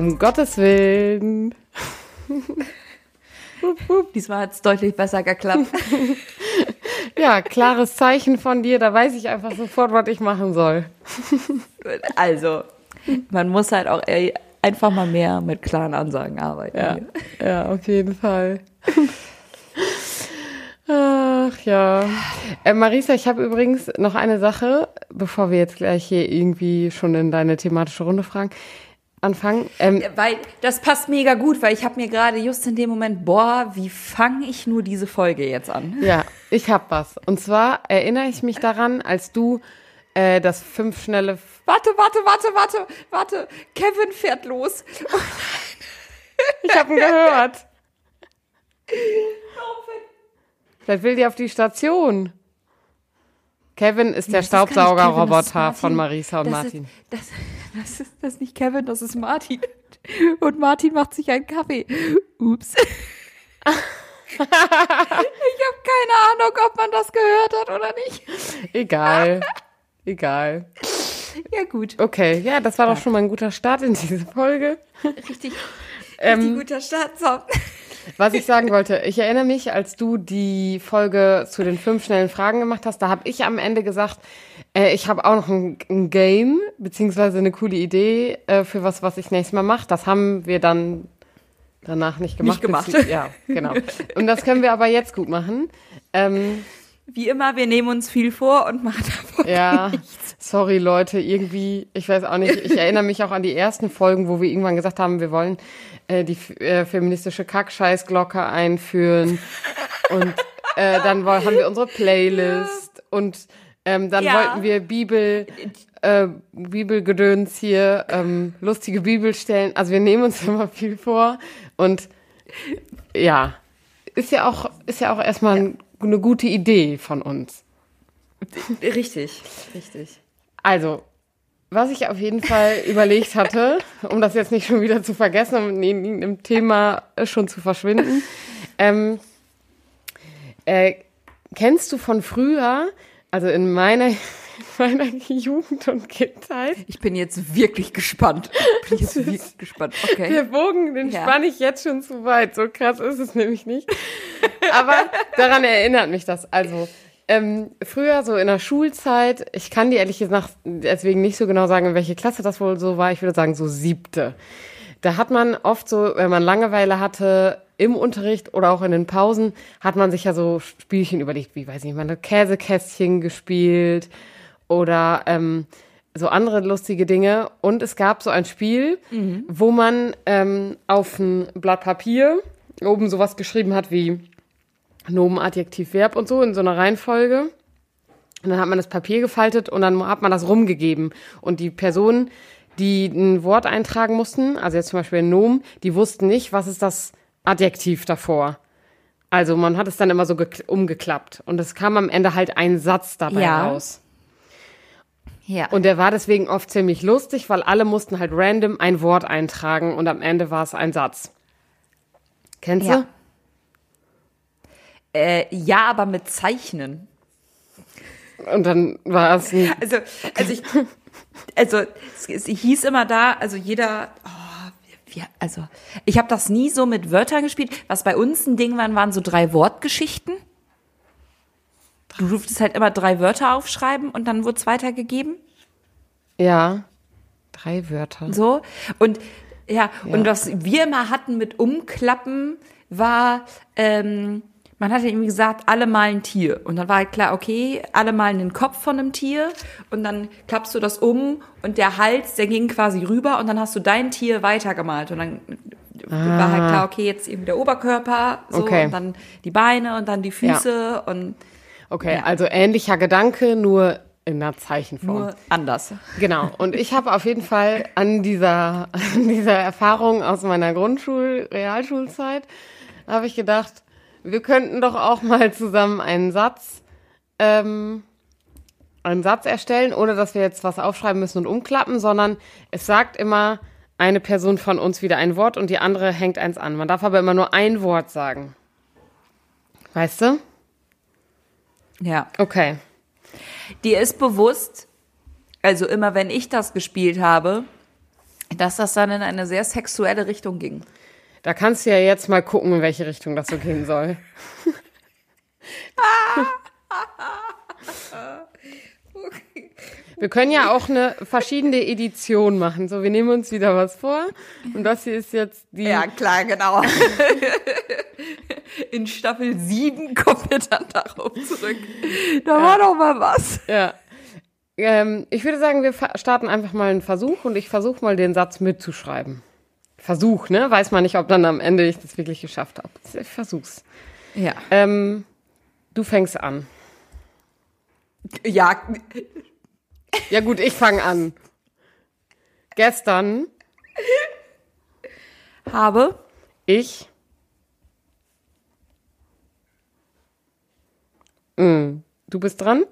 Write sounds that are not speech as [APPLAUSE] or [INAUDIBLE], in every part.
Um Gottes Willen. [LAUGHS] Diesmal hat es deutlich besser geklappt. [LAUGHS] Ja, klares Zeichen von dir, da weiß ich einfach sofort, was ich machen soll. [LAUGHS] Also, man muss halt auch ey, einfach mal mehr mit klaren Ansagen arbeiten. Ja, ja auf jeden Fall. Ach ja. Äh, Marisa, ich habe übrigens noch eine Sache, bevor wir jetzt gleich hier irgendwie schon in deine thematische Runde fragen anfangen. Ähm, weil das passt mega gut, weil ich habe mir gerade just in dem Moment, boah, wie fange ich nur diese Folge jetzt an? Ja, ich habe was. Und zwar erinnere ich mich daran, als du äh, das fünf schnelle. Warte, warte, warte, warte, warte. Kevin fährt los. [LAUGHS] ich habe ihn gehört. Vielleicht will die auf die Station. Kevin ist der Staubsaugerroboter von Marisa und das Martin. Ist, das, das, ist das ist nicht Kevin, das ist Martin. Und Martin macht sich einen Kaffee. Ups. ich habe keine Ahnung, ob man das gehört hat oder nicht. Egal. Egal. Ja, gut. Okay, ja, das war doch schon mal ein guter Start in diese Folge. Richtig, ähm, richtig guter Start. So. Was ich sagen wollte, ich erinnere mich, als du die Folge zu den fünf schnellen Fragen gemacht hast, da habe ich am Ende gesagt, äh, ich habe auch noch ein, ein, Game, beziehungsweise eine coole Idee äh, für was, was ich nächstes Mal mache. Das haben wir dann danach nicht gemacht. Nicht gemacht. Ja, genau. Und das können wir aber jetzt gut machen. Ähm, Wie immer, wir nehmen uns viel vor und machen davon Ja, nichts. sorry Leute, irgendwie, ich weiß auch nicht, ich erinnere mich auch an die ersten Folgen, wo wir irgendwann gesagt haben, wir wollen äh, die äh, feministische Kackscheißglocke einführen und äh, dann haben wir unsere Playlist ja. und ähm, dann ja. wollten wir Bibel, äh, Bibelgedöns hier, ähm, lustige Bibelstellen. Also wir nehmen uns [LAUGHS] immer viel vor und ja, ist ja auch, ist ja auch erstmal ja. eine gute Idee von uns. Richtig, richtig. Also, was ich auf jeden Fall überlegt hatte, um das jetzt nicht schon wieder zu vergessen, um in irgendeinem Thema schon zu verschwinden, ähm, äh, kennst du von früher also in meiner, [LAUGHS] meiner Jugend und Kindheit. Ich bin jetzt wirklich gespannt. Ich bin jetzt wirklich gespannt. Okay. Der Bogen, den ja. spann ich jetzt schon zu weit. So krass ist es nämlich nicht. Aber daran erinnert mich das. Also, ähm, früher so in der Schulzeit, ich kann dir ehrlich gesagt deswegen nicht so genau sagen, in welche Klasse das wohl so war. Ich würde sagen so siebte. Da hat man oft so, wenn man Langeweile hatte, im Unterricht oder auch in den Pausen hat man sich ja so Spielchen überlegt, wie weiß ich nicht, man hat Käsekästchen gespielt oder ähm, so andere lustige Dinge. Und es gab so ein Spiel, mhm. wo man ähm, auf ein Blatt Papier oben sowas geschrieben hat wie Nomen, Adjektiv, Verb und so in so einer Reihenfolge. Und dann hat man das Papier gefaltet und dann hat man das rumgegeben. Und die Personen, die ein Wort eintragen mussten, also jetzt zum Beispiel ein Nomen, die wussten nicht, was ist das Adjektiv davor. Also man hat es dann immer so umgeklappt und es kam am Ende halt ein Satz dabei ja. raus. Ja. Und der war deswegen oft ziemlich lustig, weil alle mussten halt random ein Wort eintragen und am Ende war es ein Satz. Kennst ja. du? Äh, ja, aber mit Zeichnen. Und dann war es Also, also ich, also es, es hieß immer da, also jeder, oh, wir, also ich habe das nie so mit Wörtern gespielt. Was bei uns ein Ding waren, waren so drei Wortgeschichten. Du durftest halt immer drei Wörter aufschreiben und dann wurde es weitergegeben. Ja, drei Wörter. So und ja, ja, und was wir immer hatten mit Umklappen war ähm, man hatte irgendwie gesagt, alle malen ein Tier. Und dann war halt klar, okay, alle malen den Kopf von einem Tier und dann klappst du das um und der Hals, der ging quasi rüber und dann hast du dein Tier weitergemalt. Und dann ah. war halt klar, okay, jetzt eben der Oberkörper, so okay. und dann die Beine und dann die Füße ja. und Okay, ja. also ähnlicher Gedanke, nur in einer Zeichenform. Nur anders. Genau. Und ich habe auf jeden Fall an dieser, [LAUGHS] an dieser Erfahrung aus meiner Grundschul-, Realschulzeit, habe ich gedacht, wir könnten doch auch mal zusammen einen Satz, ähm, einen Satz erstellen, ohne dass wir jetzt was aufschreiben müssen und umklappen, sondern es sagt immer eine Person von uns wieder ein Wort und die andere hängt eins an. Man darf aber immer nur ein Wort sagen. Weißt du? Ja. Okay. Dir ist bewusst, also immer wenn ich das gespielt habe, dass das dann in eine sehr sexuelle Richtung ging. Da kannst du ja jetzt mal gucken, in welche Richtung das so gehen soll. [LAUGHS] Wir können ja auch eine verschiedene Edition machen. So, wir nehmen uns wieder was vor. Und das hier ist jetzt die. Ja, klar, genau. [LAUGHS] In Staffel 7 kommen wir dann darauf zurück. Da war doch mal was. Ja. Ähm, ich würde sagen, wir starten einfach mal einen Versuch und ich versuche mal den Satz mitzuschreiben. Versuch, ne? Weiß man nicht, ob dann am Ende ich das wirklich geschafft habe. Ich versuch's. Ja. Ähm, du fängst an. Ja, Ja gut, ich fange an. Gestern habe ich Mm, Du bist dran?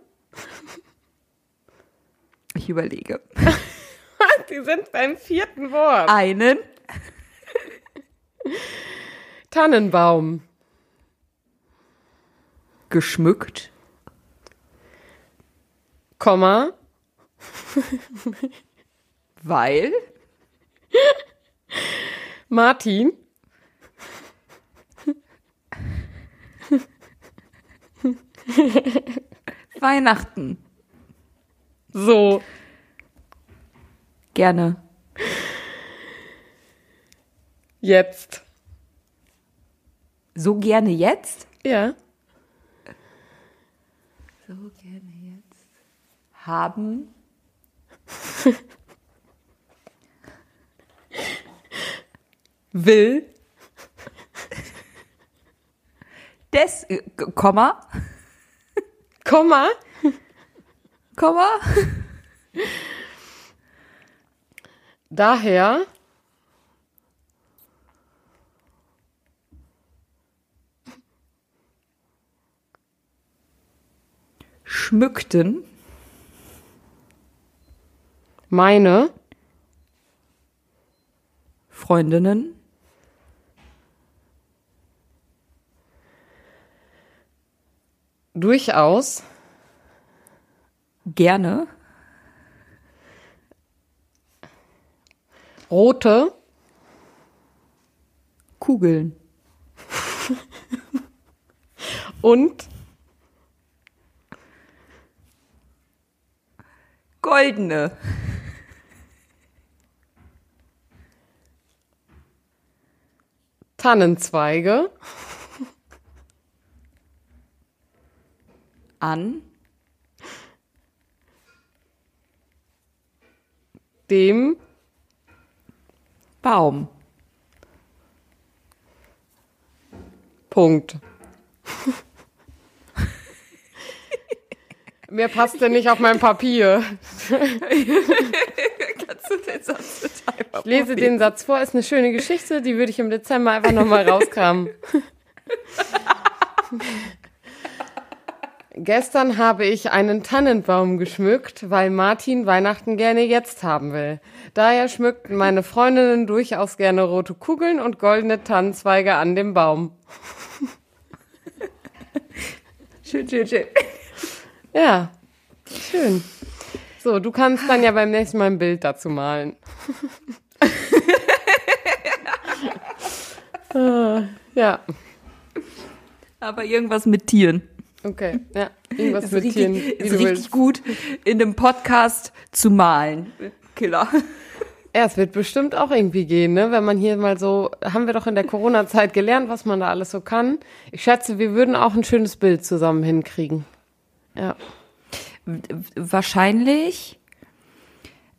ich überlege. [LAUGHS] Die sind beim vierten Wort. Einen [LAUGHS] Tannenbaum. geschmückt, Komma. [LAUGHS] weil [LAUGHS] Martin. Weihnachten So. gerne Jetzt. so gerne jetzt. Ja. So gerne jetzt. Haben [LAUGHS] Will. des äh, Komma Komma. Komma Daher. Schmückten Meine. Freundinnen Durchaus. gerne Rote. Kugeln Und. Goldene Tannenzweige. an Dem. Baum Punkt. Mehr passt denn nicht auf mein Papier. [LAUGHS] Kannst du den Satz einfach Ich lese den Satz vor, ist eine schöne Geschichte, die würde ich im Dezember einfach nochmal rauskramen. [LAUGHS] Gestern habe ich einen Tannenbaum geschmückt, weil Martin Weihnachten gerne jetzt haben will. Daher schmückten meine Freundinnen durchaus gerne rote Kugeln und goldene Tannenzweige an dem Baum. Schön, schön, schön. Ja, schön. So, du kannst dann ja beim nächsten Mal ein Bild dazu malen. [LAUGHS] Ja, Aber irgendwas mit Tieren. okay. Ja, irgendwas Ist mit richtig, Tieren, wie ist richtig willst. gut, in einem Podcast zu malen. Killer. Ja, es wird bestimmt auch irgendwie gehen, ne? Wenn man hier mal so, haben wir doch in der Corona-Zeit gelernt, was man da alles so kann. Ich schätze, wir würden auch ein schönes Bild zusammen hinkriegen. Ja. Wahrscheinlich.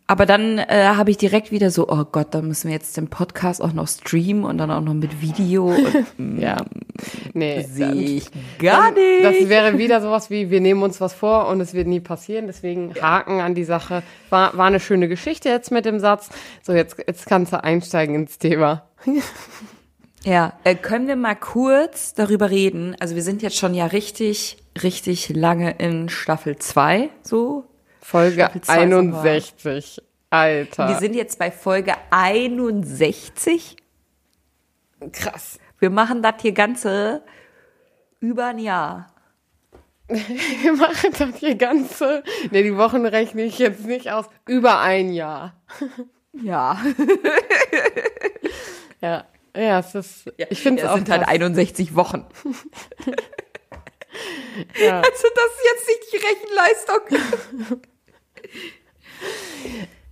Aber dann äh, habe ich direkt wieder so, oh Gott, da müssen wir jetzt den Podcast auch noch streamen und dann auch noch mit Video. [LAUGHS] Und, Ja. Nee. Sehe ich gar Das nicht. wäre wieder sowas wie, wir nehmen uns was vor und es wird nie passieren. Deswegen Haken an die Sache. War, war eine schöne Geschichte jetzt mit dem Satz. So, jetzt, jetzt kannst du einsteigen ins Thema. Ja, äh, können wir mal kurz darüber reden? Also wir sind jetzt schon ja richtig, richtig lange in Staffel 2, so. Folge Staffel zwei sind wir. 61. Alter. Wir sind jetzt bei Folge 61. krass. Wir machen das hier ganze über ein Jahr. [LAUGHS] Wir machen das hier ganze, ne, die Wochen rechne ich jetzt nicht aus, über ein Jahr. [LAUGHS] Ja. Ja. Ja, es ist, ich finde es es auch sind halt krass. 61 Wochen. [LAUGHS] ja. [LAUGHS] Also das ist jetzt nicht die Rechenleistung. [LAUGHS]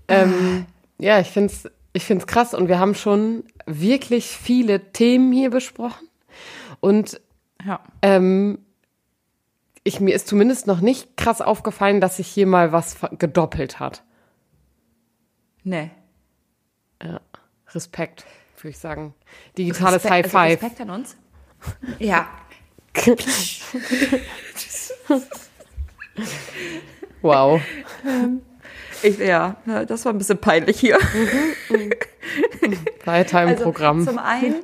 Ähm, ja, ich finde es ich find's krass und wir haben schon wirklich viele Themen hier besprochen. Und Ja. ähm, ich, mir ist zumindest noch nicht krass aufgefallen, dass sich hier mal was gedoppelt hat. Nee. Ja. Respekt, würde ich sagen. Digitales Respekt- High also Five. Respekt an uns. Ja. Wow. Ich, ja, das war ein bisschen peinlich hier. Weiter im Also, Programm. Zum einen,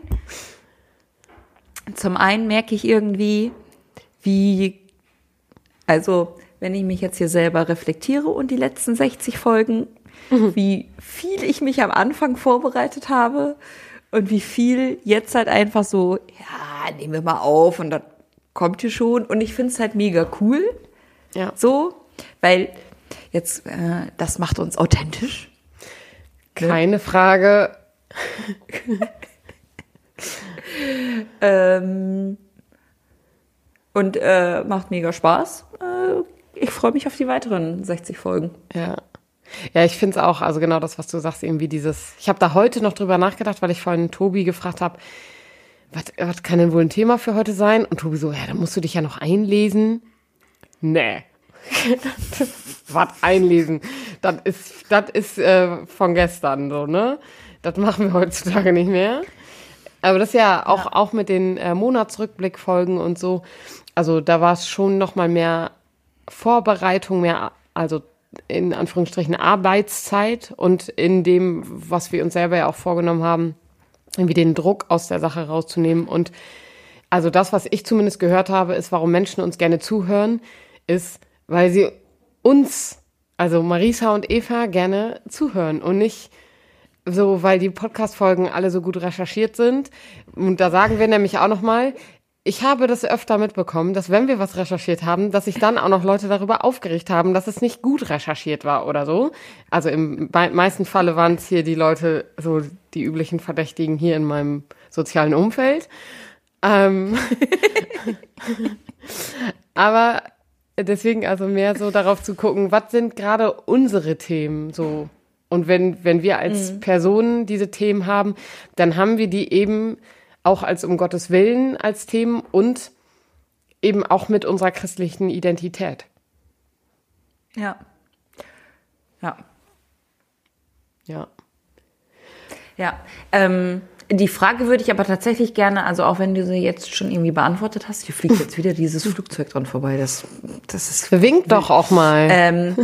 zum einen merke ich irgendwie, wie, also wenn ich mich jetzt hier selber reflektiere und die letzten 60 Folgen, wie viel ich mich am Anfang vorbereitet habe und wie viel jetzt halt einfach so, ja, nehmen wir mal auf und dann kommt hier schon. Und ich finde es halt mega cool, Ja. so, weil jetzt, äh, das macht uns authentisch. Keine Frage. Ähm, und äh, macht mega Spaß. Äh, ich freue mich auf die weiteren 60 Folgen. Ja. Ja, ich finde es auch, also genau das, was du sagst, irgendwie dieses. Ich habe da heute noch drüber nachgedacht, weil ich vorhin Tobi gefragt habe, was, was kann denn wohl ein Thema für heute sein? Und Tobi so, ja, da musst du dich ja noch einlesen. Nee. [LAUGHS] was einlesen? Das ist, das ist äh, von gestern so, ne? Das machen wir heutzutage nicht mehr. Aber das ist ja auch, auch mit den äh, Monatsrückblickfolgen und so. Also da war es schon noch mal mehr Vorbereitung, mehr, also in Anführungsstrichen Arbeitszeit und in dem, was wir uns selber ja auch vorgenommen haben, irgendwie den Druck aus der Sache rauszunehmen. Und also das, was ich zumindest gehört habe, ist, warum Menschen uns gerne zuhören, ist, weil sie uns, also Marisa und Eva, gerne zuhören und nicht so, weil die Podcast-Folgen alle so gut recherchiert sind. Und da sagen wir nämlich auch nochmal, ich habe das öfter mitbekommen, dass wenn wir was recherchiert haben, dass sich dann auch noch Leute darüber aufgeregt haben, dass es nicht gut recherchiert war oder so. Also im me- meisten Falle waren es hier die Leute, so die üblichen Verdächtigen hier in meinem sozialen Umfeld. Ähm, [LAUGHS] aber deswegen also mehr so darauf zu gucken, was sind gerade unsere Themen so. Und wenn, wenn wir als Personen diese Themen haben, dann haben wir die eben auch als um Gottes Willen als Themen und eben auch mit unserer christlichen Identität. Ja. Ja. Ja. Ja. Ähm, die Frage würde ich aber tatsächlich gerne, also auch wenn du sie jetzt schon irgendwie beantwortet hast, hier fliegt jetzt wieder dieses Flugzeug dran vorbei. Das, das ist. Wink doch auch mal. Ähm,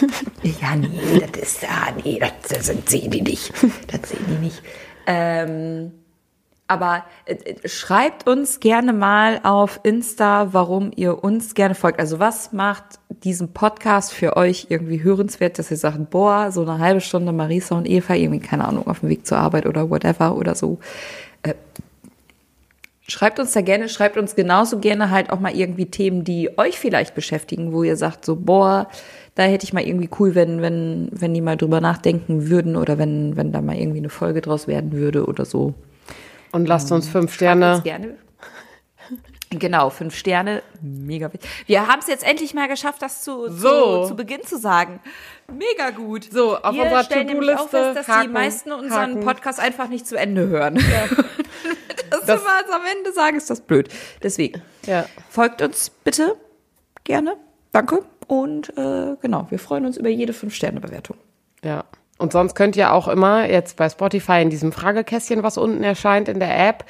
[LAUGHS] ja, nee, das ist, ja, nee, das, das sehen die nicht. Das sehen die nicht. Ähm, aber äh, äh, schreibt uns gerne mal auf Insta, warum ihr uns gerne folgt. Also was macht diesen Podcast für euch irgendwie hörenswert, dass ihr sagt, boah, so eine halbe Stunde Marisa und Eva, irgendwie, keine Ahnung, auf dem Weg zur Arbeit oder whatever oder so. Äh, Schreibt uns da gerne, schreibt uns genauso gerne halt auch mal irgendwie Themen, die euch vielleicht beschäftigen, wo ihr sagt so, boah, da hätte ich mal irgendwie cool, wenn, wenn, wenn die mal drüber nachdenken würden oder wenn, wenn da mal irgendwie eine Folge draus werden würde oder so. Und lasst uns fünf Schreibt uns Sterne. gerne. Genau, fünf Sterne, mega wichtig. Wir haben es jetzt endlich mal geschafft, das zu, So. zu, zu Beginn zu sagen. Mega gut. So, auf Wir unserer stellen nämlich auch To-Do-Liste fest, dass die Haken, meisten unseren Haken. Podcast einfach nicht zu Ende hören. [LAUGHS] das, Das- wir mal am Ende sagen, ist das blöd. Deswegen. Ja. Folgt uns bitte gerne. Danke. Und äh, genau, wir freuen uns über jede Fünf-Sterne-Bewertung. Ja. Und sonst könnt ihr auch immer jetzt bei Spotify in diesem Fragekästchen, was unten erscheint in der App,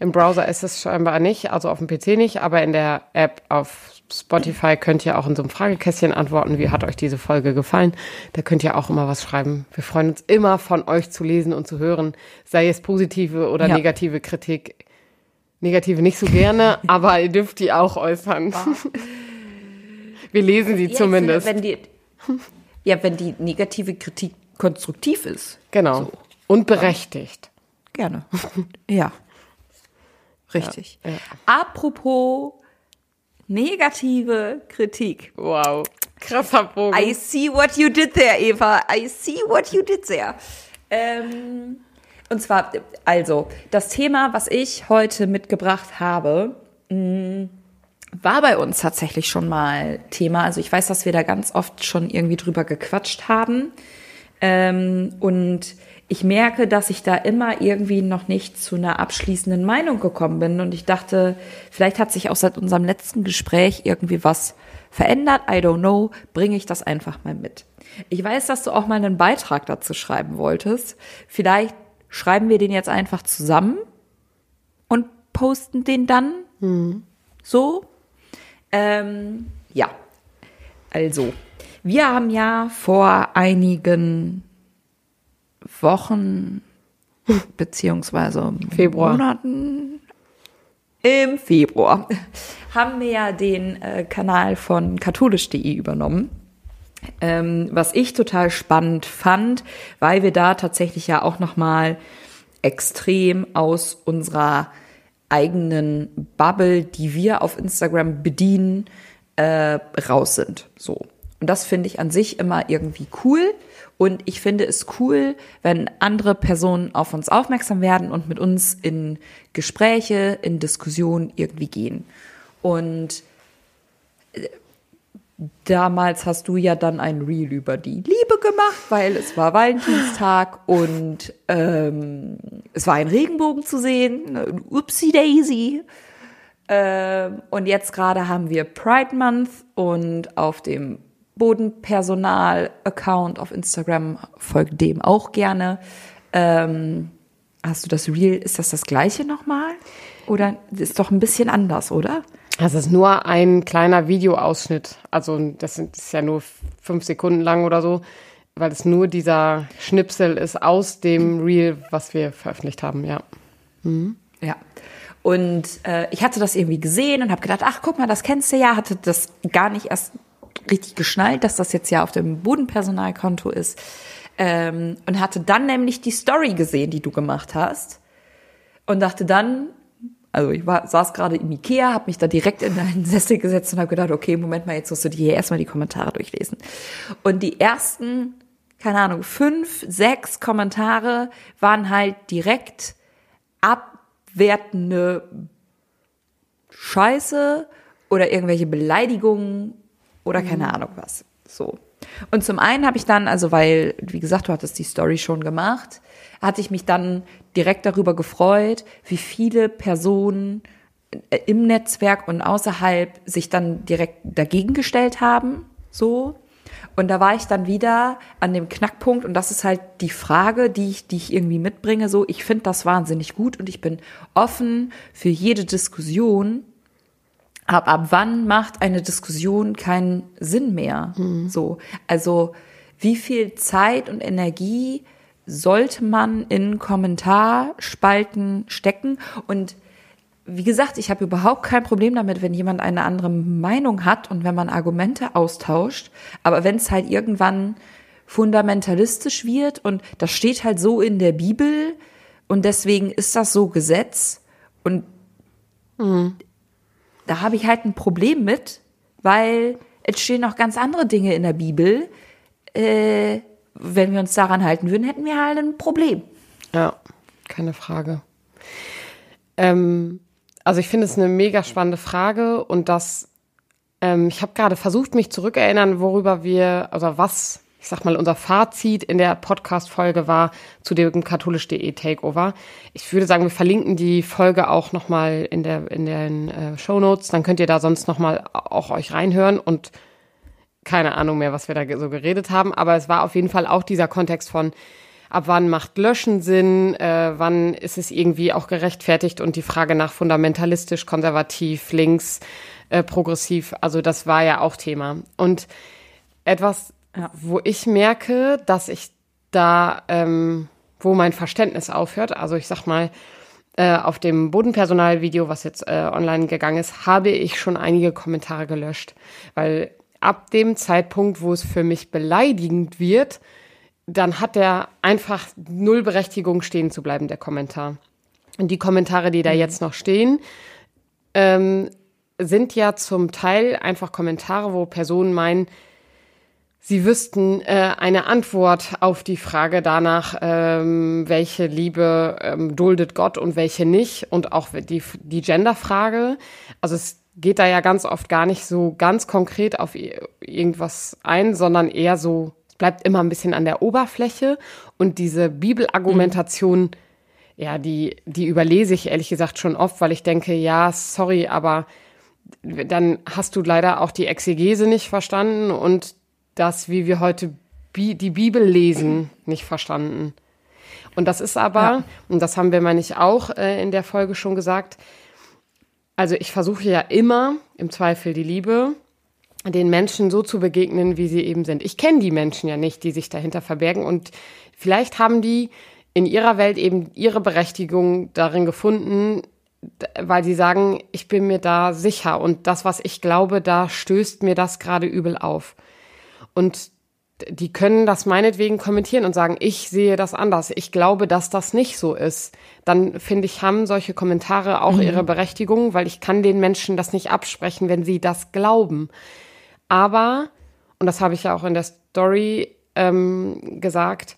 im Browser ist es scheinbar nicht, also auf dem PC nicht, aber in der App auf Spotify könnt ihr auch in so einem Fragekästchen antworten, wie hat euch diese Folge gefallen. Da könnt ihr auch immer was schreiben. Wir freuen uns immer von euch zu lesen und zu hören, sei es positive oder Ja. negative Kritik. Negative nicht so gerne, [LAUGHS] aber ihr dürft die auch äußern. Wir lesen sie zumindest. Wenn die, ja, wenn die negative Kritik konstruktiv ist. genau. Und berechtigt. Gerne. ja. Richtig. Ja, ja. Apropos negative Kritik. Wow. Krasser Bogen. I see what you did there, Eva. I see what you did there. Ähm, und zwar, also, das Thema, was ich heute mitgebracht habe, mh, war bei uns tatsächlich schon mal Thema. Also ich weiß, dass wir da ganz oft schon irgendwie drüber gequatscht haben. Ähm, und ich merke, dass ich da immer irgendwie noch nicht zu einer abschließenden Meinung gekommen bin. Und ich dachte, vielleicht hat sich auch seit unserem letzten Gespräch irgendwie was verändert. I don't know. Bringe ich das einfach mal mit. Ich weiß, dass du auch mal einen Beitrag dazu schreiben wolltest. Vielleicht schreiben wir den jetzt einfach zusammen und posten den dann. Hm. So. Ähm, ja. Also, wir haben ja vor einigen Wochen [LAUGHS] beziehungsweise Februar. Monaten im Februar [LAUGHS] haben wir ja den äh, Kanal von katholisch.de übernommen. Ähm, was ich total spannend fand, weil wir da tatsächlich ja auch noch mal extrem aus unserer eigenen Bubble, die wir auf Instagram bedienen, äh, raus sind. So. Und das finde ich an sich immer irgendwie cool. Und ich finde es cool, wenn andere Personen auf uns aufmerksam werden und mit uns in Gespräche, in Diskussionen irgendwie gehen. Und äh, damals hast du ja dann ein Reel über die Liebe gemacht, weil es war Valentinstag und ähm, es war ein Regenbogen zu sehen. Upsi Daisy. Ähm, und jetzt gerade haben wir Pride Month und auf dem Bodenpersonal-Account auf Instagram, folgt dem auch gerne. Ähm, hast du das Real, ist das das gleiche nochmal? Oder ist doch ein bisschen anders, oder? Das ist nur ein kleiner Videoausschnitt. Also das ist ja nur fünf Sekunden lang oder so, weil es nur dieser Schnipsel ist aus dem Reel, was wir veröffentlicht haben, ja. Mhm. Ja. Und äh, ich hatte das irgendwie gesehen und habe gedacht, ach guck mal, das kennst du ja, hatte das gar nicht erst richtig geschnallt, dass das jetzt ja auf dem Bodenpersonalkonto ist. Ähm, und hatte dann nämlich die Story gesehen, die du gemacht hast. Und dachte dann, also ich war, saß gerade im Ikea, habe mich da direkt in deinen [LAUGHS] Sessel gesetzt und habe gedacht, okay, Moment mal, jetzt musst du dir hier erstmal die Kommentare durchlesen. Und die ersten, keine Ahnung, fünf, sechs Kommentare waren halt direkt abwertende Scheiße oder irgendwelche Beleidigungen oder keine mhm. Ahnung was. So. Und zum einen habe ich dann, also weil, wie gesagt, du hattest die Story schon gemacht, hatte ich mich dann direkt darüber gefreut, wie viele Personen äh, im Netzwerk und außerhalb sich dann direkt dagegen gestellt haben, so. Und da war ich dann wieder an dem Knackpunkt und das ist halt die Frage, die ich, die ich irgendwie mitbringe, so, ich finde das wahnsinnig gut und ich bin offen für jede Diskussion, ab, ab wann macht eine Diskussion keinen Sinn mehr? Mhm. So, also wie viel Zeit und Energie sollte man in Kommentarspalten stecken? Und wie gesagt, ich habe überhaupt kein Problem damit, wenn jemand eine andere Meinung hat und wenn man Argumente austauscht. Aber wenn es halt irgendwann fundamentalistisch wird und das steht halt so in der Bibel und deswegen ist das so Gesetz und mhm da habe ich halt ein Problem mit, weil es stehen noch ganz andere Dinge in der Bibel. Äh, wenn wir uns daran halten würden, hätten wir halt ein Problem. Ja, keine Frage. Ähm, also ich finde es eine mega spannende Frage und das, ähm, ich habe gerade versucht, mich zurückerinnern, worüber wir, also was ich sag mal, unser Fazit in der Podcast-Folge war zu dem katholisch.de Takeover. Ich würde sagen, wir verlinken die Folge auch nochmal in, der, in den äh, Show Notes. Dann könnt ihr da sonst nochmal auch euch reinhören und keine Ahnung mehr, was wir da so geredet haben. Aber es war auf jeden Fall auch dieser Kontext von, ab wann macht Löschen Sinn, äh, wann ist es irgendwie auch gerechtfertigt und die Frage nach fundamentalistisch, konservativ, links, äh, progressiv. Also das war ja auch Thema. Und etwas, ja. wo ich merke, dass ich da, ähm, wo mein Verständnis aufhört, also ich sag mal, äh, auf dem Bodenpersonal-Video, was jetzt äh, online gegangen ist, habe ich schon einige Kommentare gelöscht, weil ab dem Zeitpunkt, wo es für mich beleidigend wird, dann hat der einfach null Berechtigung stehen zu bleiben, der Kommentar. Und die Kommentare, die da mhm. jetzt noch stehen, ähm, sind ja zum Teil einfach Kommentare, wo Personen meinen, Sie wüssten äh, eine Antwort auf die Frage danach, ähm, welche Liebe ähm, duldet Gott und welche nicht und auch die, die Genderfrage. Also es geht da ja ganz oft gar nicht so ganz konkret auf irgendwas ein, sondern eher so, es bleibt immer ein bisschen an der Oberfläche und diese Bibelargumentation, mhm. ja, die, die überlese ich ehrlich gesagt schon oft, weil ich denke, ja, sorry, aber dann hast du leider auch die Exegese nicht verstanden und das, wie wir heute Bi die Bibel lesen, nicht verstanden. Und das ist aber, ja. und das haben wir, meine ich, auch äh, in der Folge schon gesagt, also ich versuche ja immer, im Zweifel die Liebe, den Menschen so zu begegnen, wie sie eben sind. Ich kenne die Menschen ja nicht, die sich dahinter verbergen und vielleicht haben die in ihrer Welt eben ihre Berechtigung darin gefunden, weil sie sagen, ich bin mir da sicher und das, was ich glaube, da stößt mir das gerade übel auf. Und die können das meinetwegen kommentieren und sagen, ich sehe das anders. Ich glaube, dass das nicht so ist. Dann finde ich, haben solche Kommentare auch mhm. ihre Berechtigung, weil ich kann den Menschen das nicht absprechen, wenn sie das glauben. Aber, und das habe ich ja auch in der Story ähm, gesagt,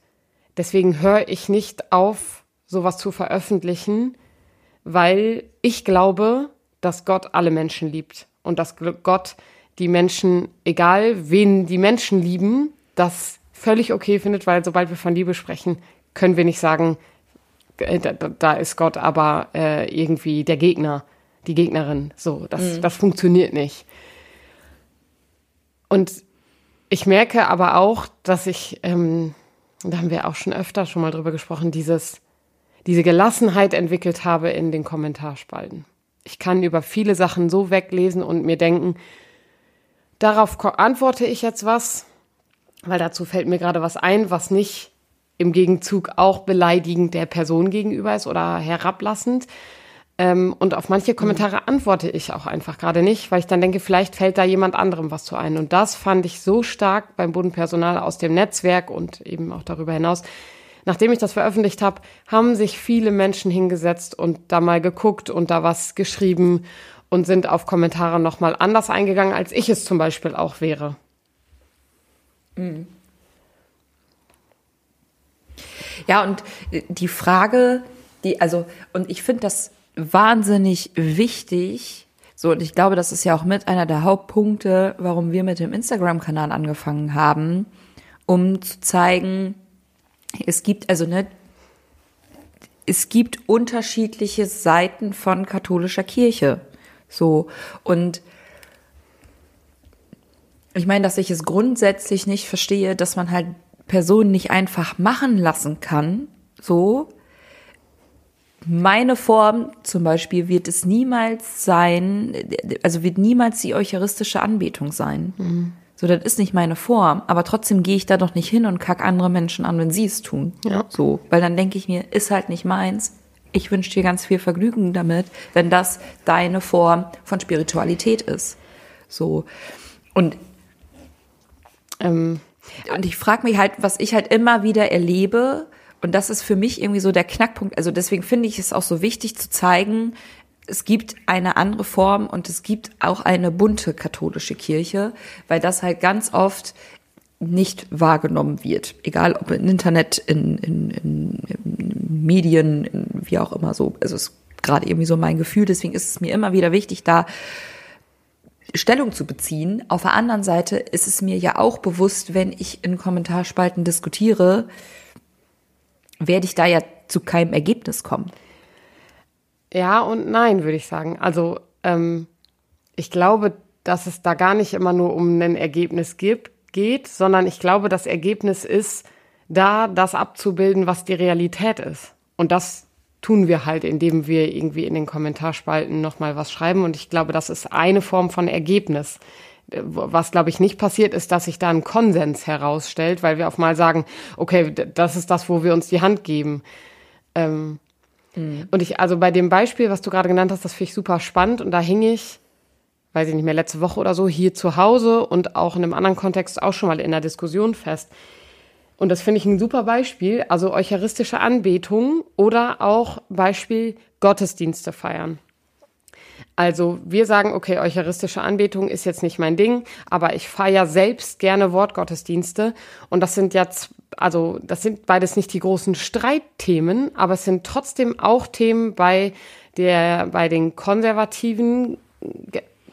deswegen höre ich nicht auf, sowas zu veröffentlichen, weil ich glaube, dass Gott alle Menschen liebt und dass Gott die Menschen, egal wen die Menschen lieben, das völlig okay findet, weil sobald wir von Liebe sprechen, können wir nicht sagen, äh, da, da ist Gott aber äh, irgendwie der Gegner, die Gegnerin. So, das, mhm. das funktioniert nicht. Und ich merke aber auch, dass ich, ähm, da haben wir auch schon öfter schon mal drüber gesprochen, dieses, diese Gelassenheit entwickelt habe in den Kommentarspalten. Ich kann über viele Sachen so weglesen und mir denken, darauf antworte ich jetzt was, weil dazu fällt mir gerade was ein, was nicht im Gegenzug auch beleidigend der Person gegenüber ist oder herablassend. Ähm, und auf manche Kommentare antworte ich auch einfach gerade nicht, weil ich dann denke, vielleicht fällt da jemand anderem was zu ein. Und das fand ich so stark beim Bodenpersonal aus dem Netzwerk und eben auch darüber hinaus. Nachdem ich das veröffentlicht habe, haben sich viele Menschen hingesetzt und da mal geguckt und da was geschrieben und sind auf Kommentare nochmal anders eingegangen, als ich es zum Beispiel auch wäre. Mhm. Ja, und äh, die Frage, die, also, und ich finde das wahnsinnig wichtig, so, und ich glaube, das ist ja auch mit einer der Hauptpunkte, warum wir mit dem Instagram-Kanal angefangen haben, um zu zeigen, es gibt, also, ne, es gibt unterschiedliche Seiten von katholischer Kirche. So. Und ich meine, dass ich es grundsätzlich nicht verstehe, dass man halt Personen nicht einfach machen lassen kann. So. Meine Form zum Beispiel wird es niemals sein, also wird niemals die eucharistische Anbetung sein. Mhm. So, das ist nicht meine Form, aber trotzdem gehe ich da doch nicht hin und kack andere Menschen an, wenn sie es tun. Ja. So, weil dann denke ich mir, ist halt nicht meins. Ich wünsche dir ganz viel Vergnügen damit, wenn das deine Form von Spiritualität ist. So. Und ähm, und ich frage mich halt, was ich halt immer wieder erlebe, und das ist für mich irgendwie so der Knackpunkt. Also deswegen finde ich es auch so wichtig zu zeigen, es gibt eine andere Form und es gibt auch eine bunte katholische Kirche, weil das halt ganz oft nicht wahrgenommen wird. Egal ob im Internet, in, in, in, in Medien, in, wie auch immer so. Also es ist gerade irgendwie so mein Gefühl. Deswegen ist es mir immer wieder wichtig, da Stellung zu beziehen. Auf der anderen Seite ist es mir ja auch bewusst, wenn ich in Kommentarspalten diskutiere, werde ich da ja zu keinem Ergebnis kommen. Ja und nein, würde ich sagen. Also ähm, ich glaube, dass es da gar nicht immer nur um ein Ergebnis gibt, geht, sondern ich glaube, das Ergebnis ist, da das abzubilden, was die Realität ist. Und das tun wir halt, indem wir irgendwie in den Kommentarspalten nochmal was schreiben. Und ich glaube, das ist eine Form von Ergebnis. Was, glaube ich, nicht passiert, ist, dass sich da ein Konsens herausstellt, weil wir auf mal sagen, okay, das ist das, wo wir uns die Hand geben. Ähm, mhm. Und ich, also bei dem Beispiel, was du gerade genannt hast, das finde ich super spannend. Und da hing ich, weiß ich nicht mehr, letzte Woche oder so, hier zu Hause und auch in einem anderen Kontext auch schon mal in der Diskussion fest. Und das finde ich ein super Beispiel, also eucharistische Anbetung oder auch Beispiel Gottesdienste feiern. Also wir sagen, okay, eucharistische Anbetung ist jetzt nicht mein Ding, aber ich feiere selbst gerne Wortgottesdienste und das sind jetzt, also das sind beides nicht die großen Streitthemen, aber es sind trotzdem auch Themen bei der, bei den konservativen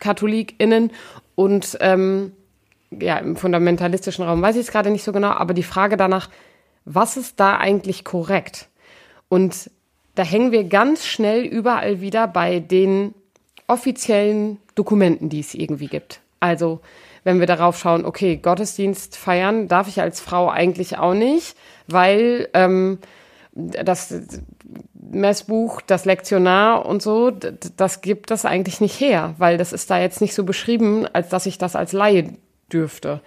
KatholikInnen und ähm, ja, im fundamentalistischen Raum weiß ich es gerade nicht so genau, aber die Frage danach, was ist da eigentlich korrekt? Und da hängen wir ganz schnell überall wieder bei den offiziellen Dokumenten, die es irgendwie gibt. Also, wenn wir darauf schauen, okay, Gottesdienst feiern darf ich als Frau eigentlich auch nicht, weil ähm, das Messbuch, das Lektionar und so, das gibt das eigentlich nicht her, weil das ist da jetzt nicht so beschrieben, als dass ich das als Laie dürfte.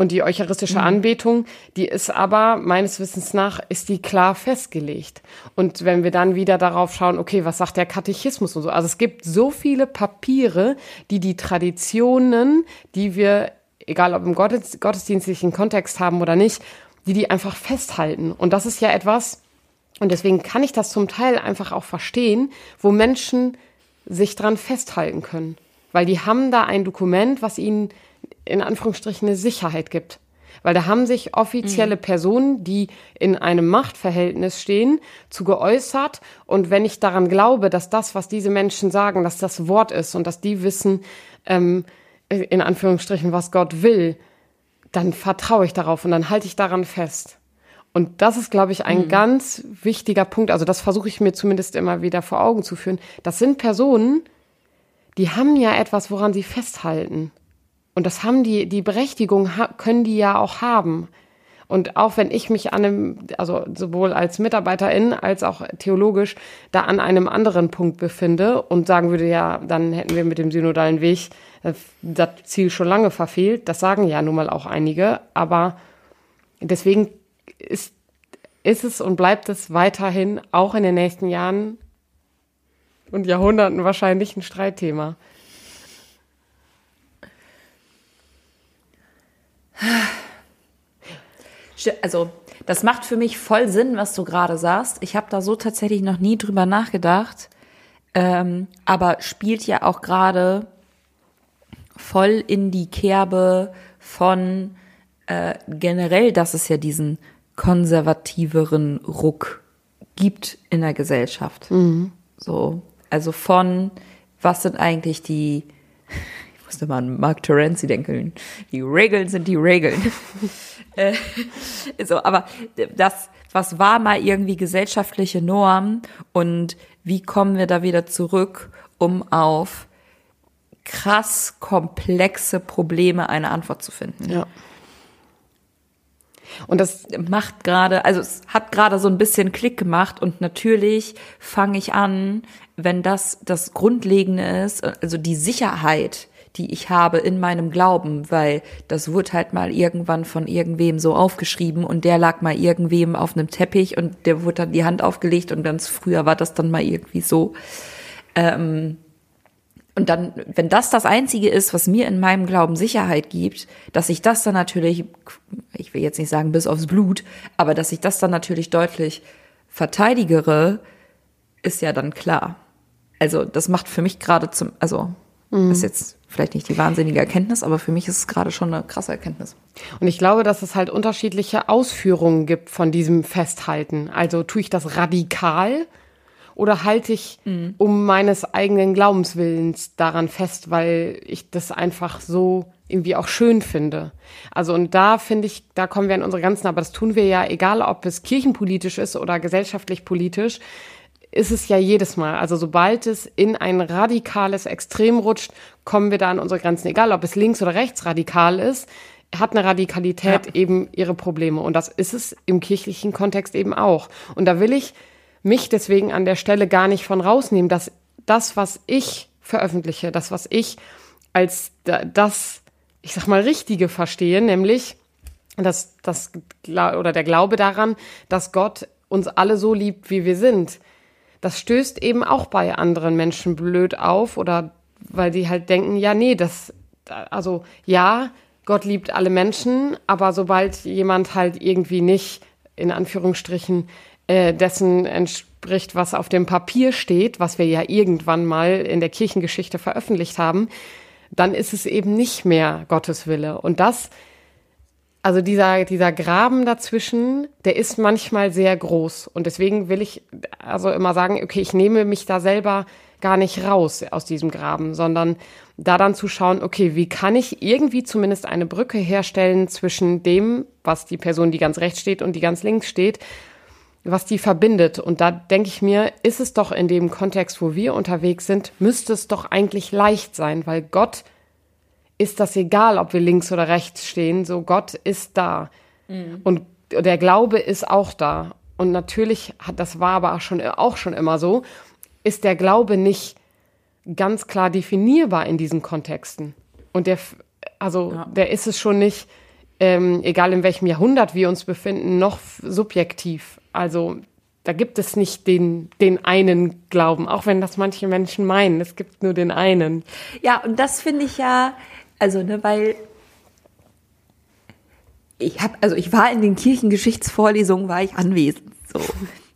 Und die eucharistische mhm. Anbetung, die ist aber meines Wissens nach, ist die klar festgelegt. Und wenn wir dann wieder darauf schauen, okay, was sagt der Katechismus und so. Also es gibt so viele Papiere, die die Traditionen, die wir, egal ob im Gottes, gottesdienstlichen Kontext haben oder nicht, die die einfach festhalten. Und das ist ja etwas, und deswegen kann ich das zum Teil einfach auch verstehen, wo Menschen sich dran festhalten können. Weil die haben da ein Dokument, was ihnen in Anführungsstrichen eine Sicherheit gibt. Weil da haben sich offizielle mhm. Personen, die in einem Machtverhältnis stehen, zu geäußert. Und wenn ich daran glaube, dass das, was diese Menschen sagen, dass das Wort ist und dass die wissen, ähm, in Anführungsstrichen, was Gott will, dann vertraue ich darauf und dann halte ich daran fest. Und das ist, glaube ich, ein mhm. ganz wichtiger Punkt. Also das versuche ich mir zumindest immer wieder vor Augen zu führen. Das sind Personen, die haben ja etwas, woran sie festhalten. Und das haben die, die Berechtigung können die ja auch haben. Und auch wenn ich mich an einem, also sowohl als Mitarbeiterin als auch theologisch da an einem anderen Punkt befinde und sagen würde, ja, dann hätten wir mit dem synodalen Weg äh, das Ziel schon lange verfehlt. Das sagen ja nun mal auch einige. Aber deswegen ist, ist es und bleibt es weiterhin auch in den nächsten Jahren und Jahrhunderten wahrscheinlich ein Streitthema. Also, das macht für mich voll Sinn, was du gerade sagst. Ich habe da so tatsächlich noch nie drüber nachgedacht. Ähm, aber spielt ja auch gerade voll in die Kerbe von äh, generell, dass es ja diesen konservativeren Ruck gibt in der Gesellschaft. Mhm. So, also von was sind eigentlich die [LAUGHS] musste mal an Mark Terenzi denken. Die Regeln sind die Regeln. [LAUGHS] äh, so, aber das, was war mal irgendwie gesellschaftliche Norm und wie kommen wir da wieder zurück, um auf krass komplexe Probleme eine Antwort zu finden? Ja. Und das macht gerade, also es hat gerade so ein bisschen Klick gemacht und natürlich fange ich an, wenn das das Grundlegende ist, also die Sicherheit, die ich habe in meinem Glauben, weil das wurde halt mal irgendwann von irgendwem so aufgeschrieben und der lag mal irgendwem auf einem Teppich und der wurde dann die Hand aufgelegt und ganz früher war das dann mal irgendwie so. Ähm, und dann, wenn das das Einzige ist, was mir in meinem Glauben Sicherheit gibt, dass ich das dann natürlich, ich will jetzt nicht sagen bis aufs Blut, aber dass ich das dann natürlich deutlich verteidigere, ist ja dann klar. Also das macht für mich gerade zum, also Mhm. Ist jetzt vielleicht nicht die wahnsinnige Erkenntnis, aber für mich ist es gerade schon eine krasse Erkenntnis. Und ich glaube, dass es halt unterschiedliche Ausführungen gibt von diesem Festhalten. Also tue ich das radikal oder halte ich mhm. um meines eigenen Glaubenswillens daran fest, weil ich das einfach so irgendwie auch schön finde. Also und da finde ich, da kommen wir an unsere Grenzen, aber das tun wir ja, egal ob es kirchenpolitisch ist oder gesellschaftlich politisch ist es ja jedes Mal. Also sobald es in ein radikales Extrem rutscht, kommen wir da an unsere Grenzen. Egal, ob es links oder rechts radikal ist, hat eine Radikalität ja. eben ihre Probleme. Und das ist es im kirchlichen Kontext eben auch. Und da will ich mich deswegen an der Stelle gar nicht von rausnehmen, dass das, was ich veröffentliche, das, was ich als das, ich sag mal, Richtige verstehe, nämlich das, das, oder der Glaube daran, dass Gott uns alle so liebt, wie wir sind, das stößt eben auch bei anderen Menschen blöd auf oder weil die halt denken, ja, nee, das, also ja, Gott liebt alle Menschen, aber sobald jemand halt irgendwie nicht in Anführungsstrichen äh, dessen entspricht, was auf dem Papier steht, was wir ja irgendwann mal in der Kirchengeschichte veröffentlicht haben, dann ist es eben nicht mehr Gottes Wille. Und das, also dieser, dieser Graben dazwischen, der ist manchmal sehr groß. Und deswegen will ich also immer sagen, okay, ich nehme mich da selber gar nicht raus aus diesem Graben, sondern da dann zu schauen, okay, wie kann ich irgendwie zumindest eine Brücke herstellen zwischen dem, was die Person, die ganz rechts steht und die ganz links steht, was die verbindet. Und da denke ich mir, ist es doch in dem Kontext, wo wir unterwegs sind, müsste es doch eigentlich leicht sein, weil Gott ist das egal, ob wir links oder rechts stehen, so Gott ist da. Mhm. Und der Glaube ist auch da. Und natürlich hat, das war aber auch schon, auch schon immer so, ist der Glaube nicht ganz klar definierbar in diesen Kontexten. Und der, also ja. der ist es schon nicht, ähm, egal in welchem Jahrhundert wir uns befinden, noch subjektiv. Also da gibt es nicht den, den einen Glauben, auch wenn das manche Menschen meinen. Es gibt nur den einen. Ja, und das finde ich ja, also, ne, weil ich habe, also ich war in den Kirchengeschichtsvorlesungen, war ich anwesend. So.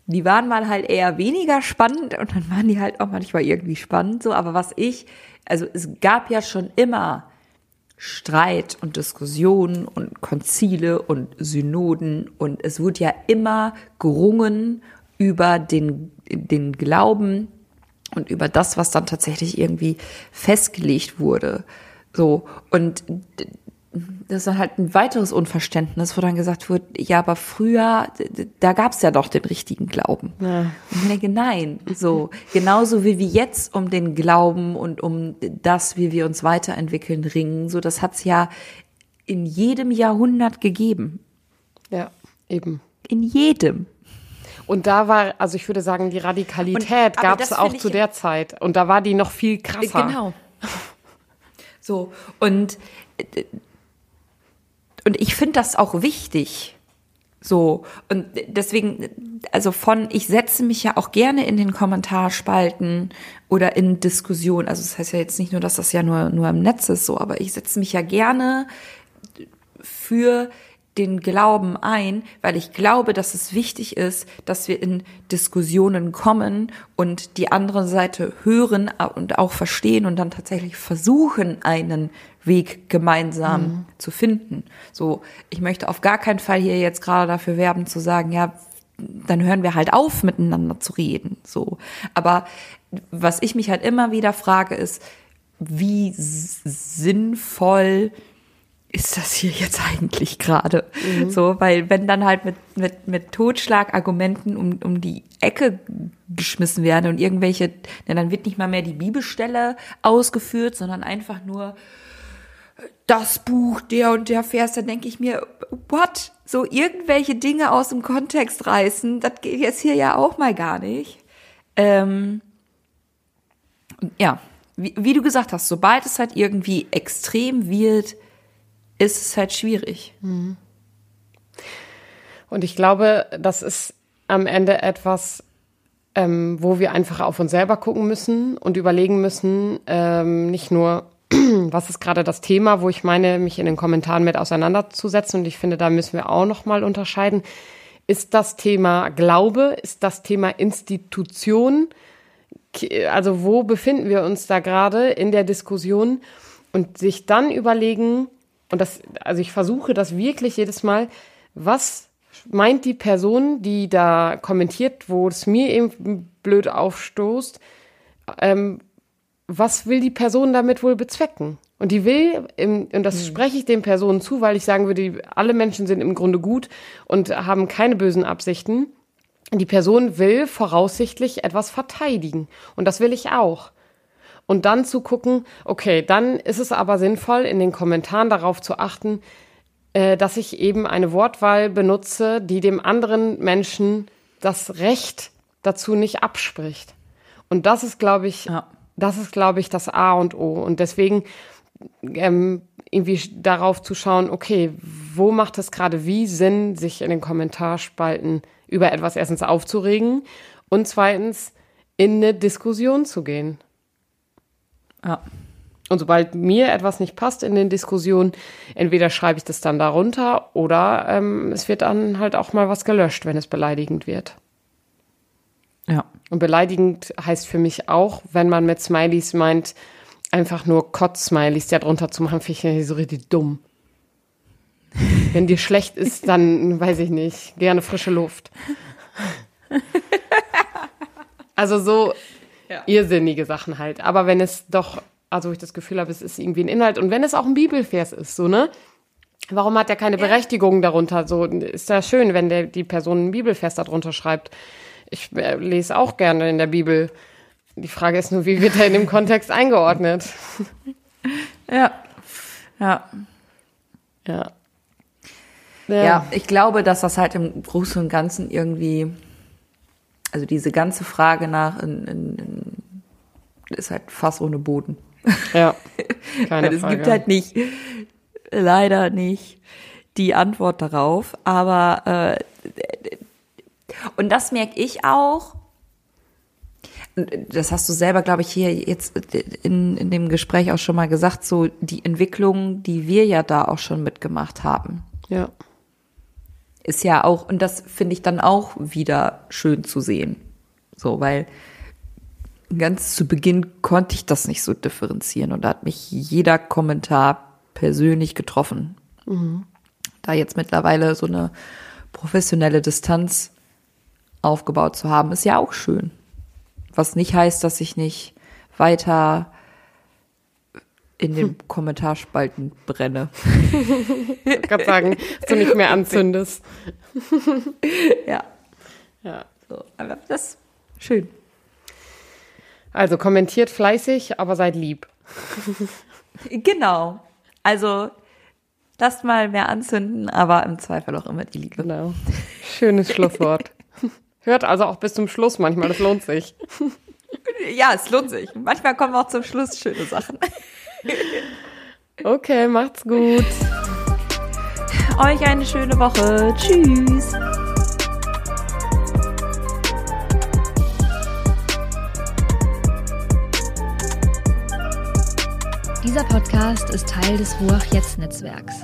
Die waren mal halt eher weniger spannend und dann waren die halt auch manchmal irgendwie spannend. So, aber was ich, also es gab ja schon immer Streit und Diskussionen und Konzile und Synoden und es wurde ja immer gerungen über den, den Glauben und über das, was dann tatsächlich irgendwie festgelegt wurde. So. Und das ist dann halt ein weiteres Unverständnis, wo dann gesagt wird, ja, aber früher, da gab es ja doch den richtigen Glauben. Ja. Und ich denke, nein, so genauso wie wir jetzt um den Glauben und um das, wie wir uns weiterentwickeln, ringen, so das hat's ja in jedem Jahrhundert gegeben. Ja, eben. In jedem. Und da war, also ich würde sagen, die Radikalität gab es auch zu der Zeit. Und da war die noch viel krasser. Genau. So, und und ich finde das auch wichtig. So. Und deswegen, also von, ich setze mich ja auch gerne in den Kommentarspalten oder in Diskussionen. Also das heißt ja jetzt nicht nur, dass das ja nur, nur im Netz ist, so, aber ich setze mich ja gerne für den Glauben ein, weil ich glaube, dass es wichtig ist, dass wir in Diskussionen kommen und die andere Seite hören und auch verstehen und dann tatsächlich versuchen, einen Weg gemeinsam mhm. zu finden. So, ich möchte auf gar keinen Fall hier jetzt gerade dafür werben zu sagen, ja, dann hören wir halt auf, miteinander zu reden. So, aber was ich mich halt immer wieder frage, ist, wie sinnvoll ist das hier jetzt eigentlich gerade? Mhm. So, weil wenn dann halt mit, mit, mit Totschlagargumenten um, um die Ecke geschmissen werden und irgendwelche, dann wird nicht mal mehr die Bibelstelle ausgeführt, sondern einfach nur das Buch, der und der Vers, dann denke ich mir, what? So irgendwelche Dinge aus dem Kontext reißen, das geht jetzt hier ja auch mal gar nicht. Ähm, ja, wie, wie du gesagt hast, sobald es halt irgendwie extrem wird, ist es halt schwierig. Und ich glaube, das ist am Ende etwas, ähm, wo wir einfach auf uns selber gucken müssen und überlegen müssen, ähm, nicht nur, [CLEARS THROAT] was ist gerade das Thema, wo ich meine, mich in den Kommentaren mit auseinanderzusetzen. Und ich finde, da müssen wir auch nochmal unterscheiden. Ist das Thema Glaube? Ist das Thema Institution? Also wo befinden wir uns da gerade in der Diskussion? Und sich dann überlegen, und das, also ich versuche das wirklich jedes Mal, was meint die Person, die da kommentiert, wo es mir eben blöd aufstoßt, ähm, was will die Person damit wohl bezwecken? Und die will, im, und das mhm. spreche ich den Personen zu, weil ich sagen würde, alle Menschen sind im Grunde gut und haben keine bösen Absichten. Die Person will voraussichtlich etwas verteidigen. Und das will ich auch und dann zu gucken, okay, dann ist es aber sinnvoll, in den Kommentaren darauf zu achten, äh, dass ich eben eine Wortwahl benutze, die dem anderen Menschen das Recht dazu nicht abspricht. Und das ist, glaube ich, ja. das ist, glaube ich, das A und O. Und deswegen ähm, irgendwie darauf zu schauen, okay, wo macht es gerade wie Sinn, sich in den Kommentarspalten über etwas erstens aufzuregen und zweitens in eine Diskussion zu gehen. Ja. Und sobald mir etwas nicht passt in den Diskussionen, entweder schreibe ich das dann darunter oder ähm, es wird dann halt auch mal was gelöscht, wenn es beleidigend wird. Ja. Und beleidigend heißt für mich auch, wenn man mit Smileys meint, einfach nur Kotz-Smileys da drunter zu machen, finde ich so richtig dumm. Wenn dir schlecht ist, dann [LAUGHS] weiß ich nicht, gerne frische Luft. Also so Ja. irrsinnige Sachen halt. Aber wenn es doch, also ich das Gefühl habe, es ist irgendwie ein Inhalt und wenn es auch ein Bibelvers ist, so, ne? Warum hat er keine Berechtigung darunter? So ist ja schön, wenn der, die Person einen Bibelvers darunter schreibt. Ich äh, lese auch gerne in der Bibel. Die Frage ist nur, wie wird er in dem Kontext [LAUGHS] eingeordnet? Ja. Ja. Ja. Ja, ich glaube, dass das halt im Großen und Ganzen irgendwie, also diese ganze Frage nach in, in, in, ist halt fast ohne Boden. Ja. [LAUGHS] Keine Weil es Frage. gibt halt nicht, leider nicht die Antwort darauf. Aber äh, und das merke ich auch. Das hast du selber, glaube ich, hier jetzt in, in dem Gespräch auch schon mal gesagt, so die Entwicklung, die wir ja da auch schon mitgemacht haben ja. Ist ja auch, und das finde ich dann auch wieder schön zu sehen. So, weil ganz zu Beginn konnte ich das nicht so differenzieren und da hat mich jeder Kommentar persönlich getroffen. Da jetzt mittlerweile so eine professionelle Distanz aufgebaut zu haben, ist ja auch schön. Was nicht heißt, dass ich nicht weiter in den Kommentarspalten brenne. Ich kann sagen, dass du nicht mehr anzündest. [LAUGHS] Ja. Ja. So, aber das ist schön. Also kommentiert fleißig, aber seid lieb. [LAUGHS] Genau. Also lasst mal mehr anzünden, aber im Zweifel auch immer die Liebe. Genau. Schönes Schlusswort. [LAUGHS] Hört also auch bis zum Schluss manchmal, das lohnt sich. Ja, es lohnt sich. Manchmal kommen auch zum Schluss schöne Sachen. [LAUGHS] Okay, macht's gut. Euch eine schöne Woche. Tschüss. Dieser Podcast ist Teil des Ruach Jetzt Netzwerks.